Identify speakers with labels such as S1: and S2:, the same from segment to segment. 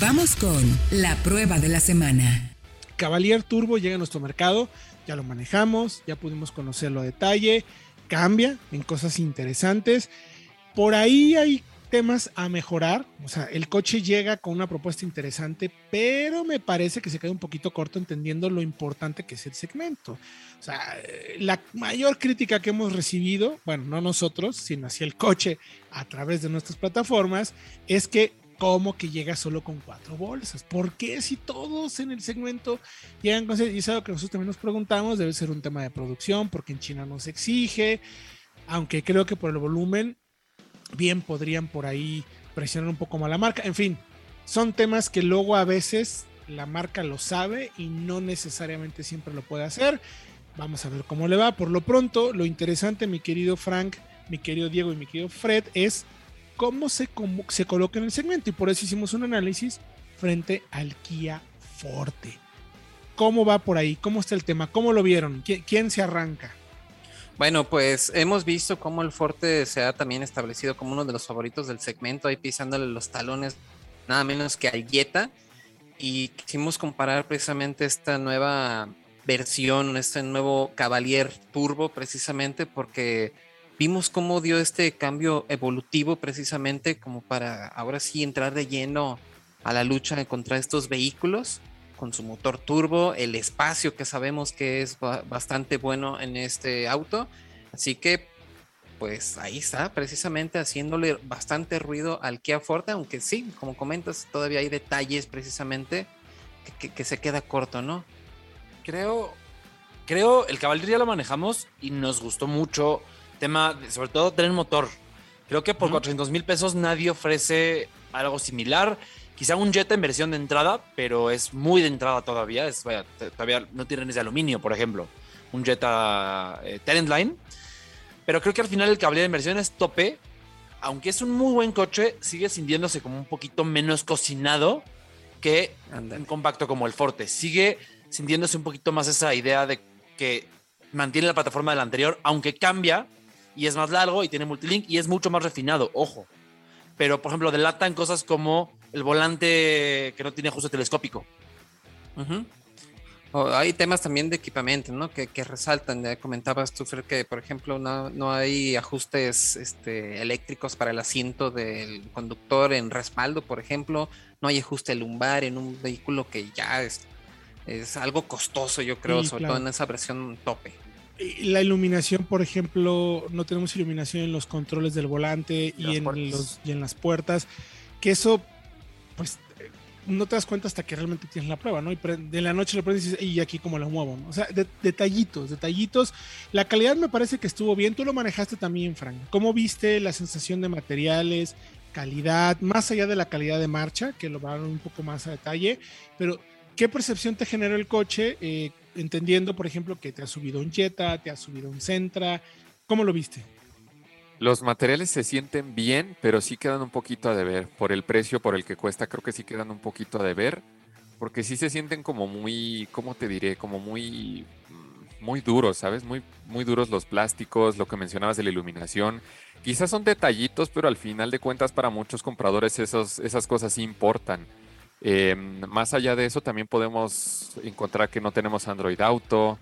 S1: Vamos con la prueba de la semana.
S2: Cavalier Turbo llega a nuestro mercado, ya lo manejamos, ya pudimos conocerlo a detalle, cambia en cosas interesantes. Por ahí hay temas a mejorar. O sea, el coche llega con una propuesta interesante, pero me parece que se queda un poquito corto entendiendo lo importante que es el segmento. O sea, la mayor crítica que hemos recibido, bueno, no nosotros, sino hacia el coche a través de nuestras plataformas, es que como que llega solo con cuatro bolsas. ¿Por qué si todos en el segmento llegan con... Y es algo que nosotros también nos preguntamos, debe ser un tema de producción, porque en China no se exige, aunque creo que por el volumen bien podrían por ahí presionar un poco más la marca. En fin, son temas que luego a veces la marca lo sabe y no necesariamente siempre lo puede hacer. Vamos a ver cómo le va. Por lo pronto, lo interesante, mi querido Frank, mi querido Diego y mi querido Fred, es cómo se, se coloca en el segmento. Y por eso hicimos un análisis frente al Kia Forte. ¿Cómo va por ahí? ¿Cómo está el tema? ¿Cómo lo vieron? quién se arranca?
S3: Bueno, pues hemos visto cómo el Forte se ha también establecido como uno de los favoritos del segmento, ahí pisándole los talones nada menos que al Jetta. Y quisimos comparar precisamente esta nueva versión, este nuevo Cavalier Turbo, precisamente porque vimos cómo dio este cambio evolutivo, precisamente como para ahora sí entrar de lleno a la lucha contra estos vehículos con su motor turbo, el espacio que sabemos que es bastante bueno en este auto. Así que, pues ahí está, precisamente haciéndole bastante ruido al Kia Forte, aunque sí, como comentas, todavía hay detalles precisamente que, se queda corto, ¿no?
S4: Creo, creo, el Cavalier ya lo manejamos y nos gustó mucho. Tema, sobre todo, tener motor. Creo que por 400 mil pesos nadie ofrece algo similar. Quizá un Jetta en versión de entrada, pero es muy de entrada todavía. Es, todavía no tiene de aluminio, por ejemplo. Un Jetta eh, Line. Pero creo que al final el cable de versión es tope. Aunque es un muy buen coche, sigue sintiéndose como un poquito menos cocinado que un compacto como el Forte. Sigue sintiéndose un poquito más esa idea de que mantiene la plataforma del anterior, aunque cambia y es más largo y tiene multilink y es mucho más refinado, ojo. Pero, por ejemplo, delatan cosas como el volante que no tiene ajuste telescópico.
S3: hay temas también de equipamiento, ¿no? Que, resaltan. Ya comentabas tú, Fer, que por ejemplo no, hay ajustes este, eléctricos para el asiento del conductor en respaldo, por ejemplo. No hay ajuste lumbar en un vehículo que ya es, es algo costoso, yo creo, sobre todo en esa versión tope.
S2: La iluminación, por ejemplo, no tenemos iluminación en los controles del volante y, en, los, y en las puertas, que eso pues no te das cuenta hasta que realmente tienes la prueba, ¿no? Y de la noche lo prendes y dices, y aquí cómo lo muevo, ¿no? O sea, detallitos, detallitos. La calidad me parece que estuvo bien. Tú lo manejaste también, Frank. ¿Cómo viste la sensación de materiales, calidad, más allá de la calidad de marcha, que lo van un poco más a detalle? Pero, ¿qué percepción te generó el coche? Eh, entendiendo, por ejemplo, que te ha subido un Jetta, te ha subido un Centra. ¿Cómo lo viste?
S5: Los materiales se sienten bien, pero sí quedan un poquito a deber. Por el precio por el que cuesta, creo que sí quedan un poquito a deber. Porque sí se sienten como muy, ¿cómo te diré? Como muy, mm, muy duros, ¿sabes? Muy, muy duros los plásticos, lo que mencionabas de la iluminación. Quizás son detallitos, pero al final de cuentas para muchos compradores esos, esas cosas sí importan. Em, más allá de eso, también podemos encontrar que no tenemos Android Auto.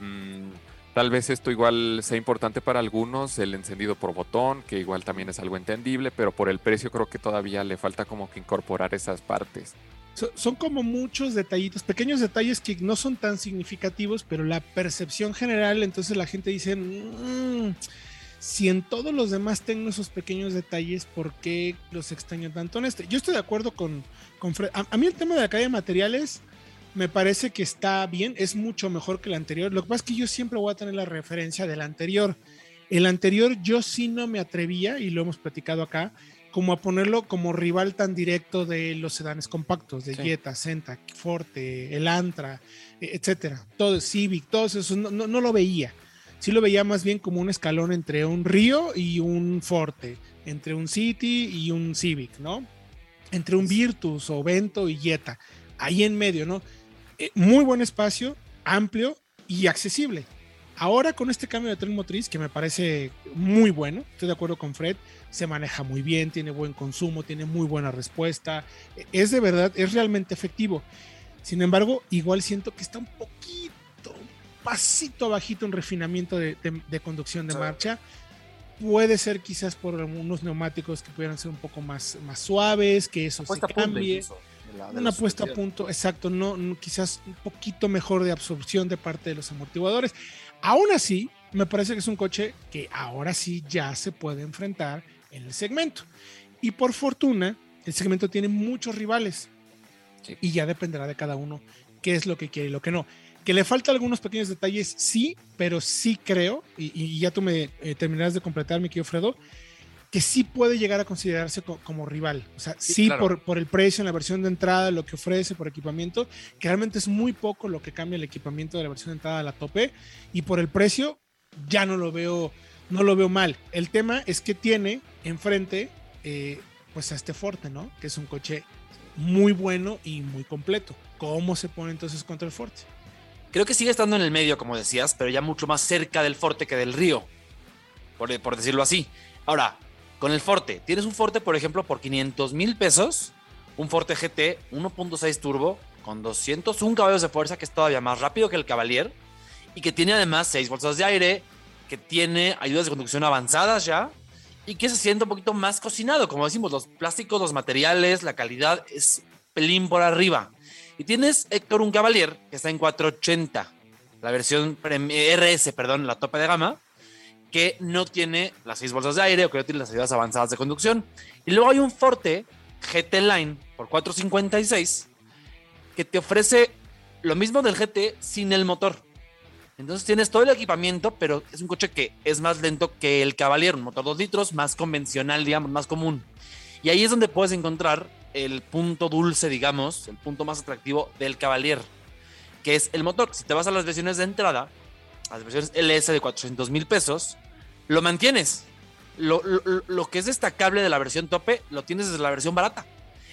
S5: Mm, Tal vez esto igual sea importante para algunos, el encendido por botón, que igual también es algo entendible, pero por el precio creo que todavía le falta como que incorporar esas partes.
S2: son como muchos detallitos, pequeños detalles que no son tan significativos, pero la percepción general, entonces la gente dice, mm, si en todos los demás tengo esos pequeños detalles, ¿por qué los extraño tanto en este? Yo estoy de acuerdo con, con Fred. A, a, mí el tema de la calle de materiales me parece que está bien, es mucho mejor que el anterior. Lo que pasa es que yo siempre voy a tener la referencia del anterior. El anterior yo sí no me atrevía, y lo hemos platicado acá, como a ponerlo como rival tan directo de los sedanes compactos, de Jetta, Senta, Forte, el Antra, e, etcétera. Todo, Civic, todos esos, no, no, lo veía. Sí lo veía más bien como un escalón entre un Río y un Forte, entre un City y un Civic, ¿no? Entre un Virtus o Vento y Jetta, ahí en medio, ¿no? Eh, muy buen espacio, amplio y accesible. Ahora con este cambio de tren motriz, que me parece muy bueno, estoy de acuerdo con Fred, se maneja muy bien, tiene buen consumo, tiene muy buena respuesta, es de verdad, es realmente efectivo. Sin embargo, igual siento que está un poquito, pasito bajito en refinamiento de, conducción de marcha. Puede ser quizás por unos neumáticos que pudieran ser un poco más, más suaves, que eso se cambie. una puesta a punto, exacto, no, quizás un poquito mejor de absorción de parte de los amortiguadores. Aún así, me parece que es un coche que ahora sí ya se puede enfrentar en el segmento. Y por fortuna, el segmento tiene muchos rivales. Y ya dependerá de cada uno qué es lo que quiere y lo que no. Que le falta algunos pequeños detalles, sí, pero sí creo, y, ya tú me eh, terminarás de completar, mi querido Fredo, que sí puede llegar a considerarse como rival. O sea, sí, por, por, el precio en la versión de entrada, lo que ofrece por equipamiento, que realmente es muy poco lo que cambia el equipamiento de la versión de entrada a la tope, y por el precio ya no lo veo, no lo veo mal. El tema es que tiene enfrente eh, pues a este Forte, ¿no? Que es un coche muy bueno y muy completo. ¿Cómo se pone entonces contra el Forte?
S4: Creo que sigue estando en el medio, como decías, pero ya mucho más cerca del Forte que del Río, por, por decirlo así. Ahora, con el Forte, tienes un Forte, por ejemplo, por 500 mil pesos, un Forte GT 1.6 turbo con 201 caballos de fuerza, que es todavía más rápido que el Cavalier, y que tiene además 6 bolsas de aire, que tiene ayudas de conducción avanzadas ya, y que se siente un poquito más cocinado. Como decimos, los plásticos, los materiales, la calidad es pelín por arriba. Y tienes Héctor un Cavalier que está en 480, la versión RS, perdón, la tope de gama, que no tiene las seis bolsas de aire o que no tiene las ayudas avanzadas de conducción. Y luego hay un Forte GT Line por 456 que te ofrece lo mismo del GT sin el motor. Entonces tienes todo el equipamiento, pero es un coche que es más lento que el Cavalier, un motor 2 litros, más convencional, digamos, más común. Y ahí es donde puedes encontrar el punto dulce, digamos, el punto más atractivo del Cavalier, que es el motor. Si te vas a las versiones de entrada, las versiones LS de 400 mil pesos, lo mantienes. Lo, que es destacable de la versión tope lo tienes desde la versión barata.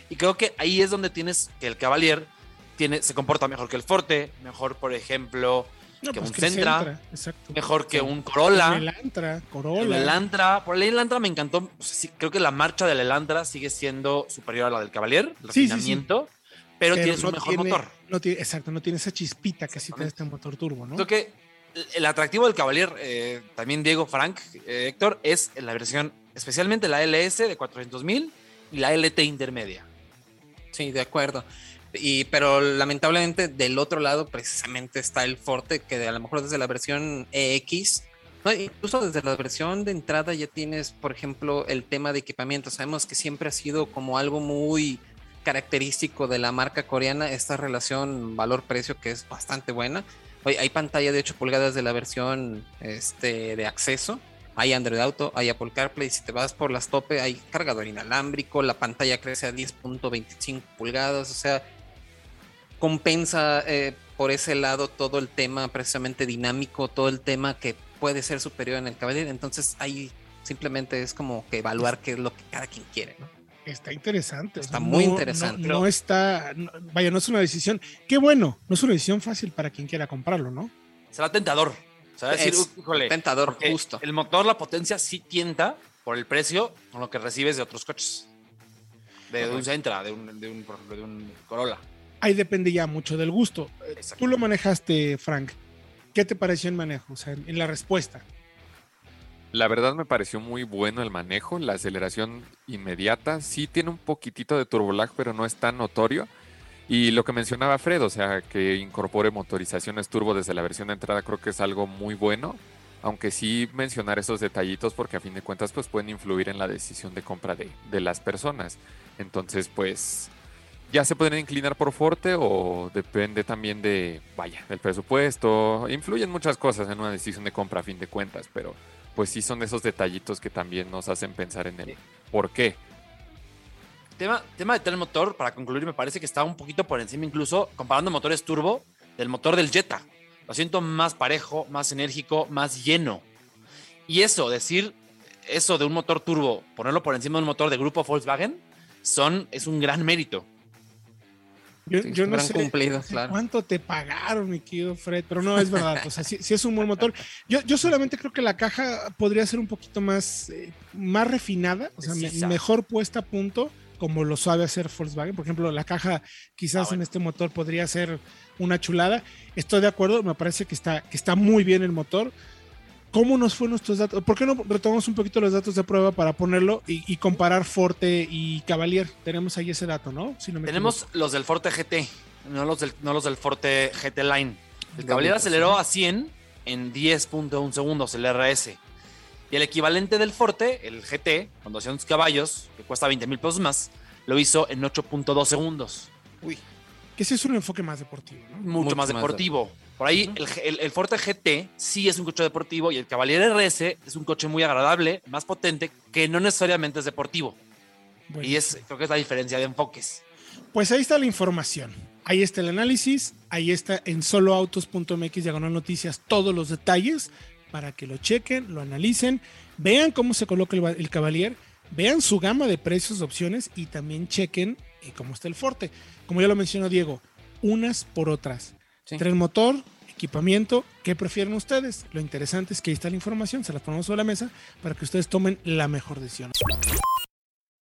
S4: Y creo que ahí es donde tienes que el Cavalier tiene, se comporta mejor que el Forte, mejor, por ejemplo, que pues un Centra, mejor que un Corolla.
S2: El Elantra, Corolla.
S4: El Elantra, por el Elantra me encantó. creo que la marcha del Elantra sigue siendo superior a la del Cavalier, el refinamiento, pero, tiene un mejor motor.
S2: No tiene, exacto, no tiene esa chispita que sí tiene este motor turbo, ¿no?
S4: Creo que el atractivo del Cavalier, eh, también Diego Frank, eh, Héctor, es la versión, especialmente la LS de 400 mil y la LT intermedia.
S3: Sí, de acuerdo. Y, pero lamentablemente del otro lado precisamente está el Forte, que a lo mejor desde la versión EX, incluso desde la versión de entrada ya tienes, por ejemplo, el tema de equipamiento. Sabemos que siempre ha sido como algo muy característico de la marca coreana, esta relación valor-precio que es bastante buena. Hay pantalla de 8 pulgadas de la versión este, de acceso. Hay Android Auto, hay Apple CarPlay. Si te vas por las tope, hay cargador inalámbrico. La pantalla crece a 10.25 pulgadas. O sea, compensa eh, por ese lado todo el tema precisamente dinámico, todo el tema que puede ser superior en el caballero. Entonces ahí simplemente es como que evaluar qué es lo que cada quien quiere, ¿no?
S2: Está interesante.
S3: Está muy interesante.
S2: No, está, vaya, no es una decisión. Qué bueno, no es una decisión fácil para quien quiera comprarlo, ¿no?
S4: Será tentador.
S3: decir, tentador, justo.
S4: El motor, la potencia sí tienta por el precio con lo que recibes de otros coches. De, un Sentra, de un, de un, por ejemplo, de un Corolla.
S2: Ahí depende ya mucho del gusto. Tú lo manejaste, Frank. ¿Qué te pareció el manejo? O sea, en la respuesta.
S5: La verdad me pareció muy bueno el manejo, la aceleración inmediata. Sí tiene un poquitito de turbolag, pero no es tan notorio. Y lo que mencionaba Fred, o sea, que incorpore motorizaciones turbo desde la versión de entrada, creo que es algo muy bueno. Aunque sí mencionar esos detallitos porque a fin de cuentas pues pueden influir en la decisión de compra de, de las personas. Entonces pues ya se pueden inclinar por Forte o depende también de, vaya, del presupuesto. Influyen muchas cosas en una decisión de compra a fin de cuentas, pero pues sí son esos detallitos que también nos hacen pensar en el por qué.
S4: Tema, tema de tener motor, para concluir, me parece que está un poquito por encima, incluso comparando motores turbo, del motor del Jetta. Lo siento más parejo, más enérgico, más lleno. Y eso, decir eso de un motor turbo, ponerlo por encima de un motor de grupo Volkswagen, son, es un gran mérito.
S2: Yo, no sé
S3: cumplido,
S2: sé
S3: claro.
S2: cuánto te pagaron, mi querido Fred, pero no es verdad. O sea, sí, sí es un buen motor. Yo, yo solamente creo que la caja podría ser un poquito más, eh, más refinada, o sea, me- mejor puesta a punto, como lo sabe hacer Volkswagen. Por ejemplo, la caja quizás
S4: Ah, bueno.
S2: en este motor podría ser una chulada. Estoy de acuerdo, me parece que está, que está muy bien el motor. ¿Cómo nos fue nuestros datos? ¿Por qué no retomamos un poquito los datos de prueba para ponerlo y, y comparar Forte y Cavalier? Tenemos ahí ese dato, ¿no? Si no me
S4: Tenemos los del Forte GT, no los del, no los del Forte GT Line. El Cavalier aceleró a 100 en 10.1 segundos, el RS. Y el equivalente del Forte, el GT, con 200 caballos, que cuesta 20 mil pesos más, lo hizo en 8.2 segundos.
S2: equivoco. Que ese es un enfoque más deportivo, ¿no?
S4: Mucho,
S3: Mucho
S4: más
S3: más
S4: deportivo. Por ahí, el, G- el- el Forte GT sí es un coche deportivo y el Cavalier RS es un coche muy agradable, más potente, que no necesariamente es deportivo.
S2: Bueno,
S4: Y es, creo que es la diferencia de enfoques.
S2: Pues ahí está la información. Ahí está el análisis. Ahí está en soloautos.mx diagonal noticias todos los detalles para que lo chequen, lo analicen, vean cómo se coloca el, el Cavalier, vean su gama de precios, opciones y también chequen eh, cómo está el Forte. Como ya lo mencionó Diego, unas por otras.
S3: Sí.
S2: Tren motor, equipamiento, ¿qué prefieren ustedes? Lo interesante es que ahí está la información, se la ponemos sobre la mesa para que ustedes tomen la mejor decisión.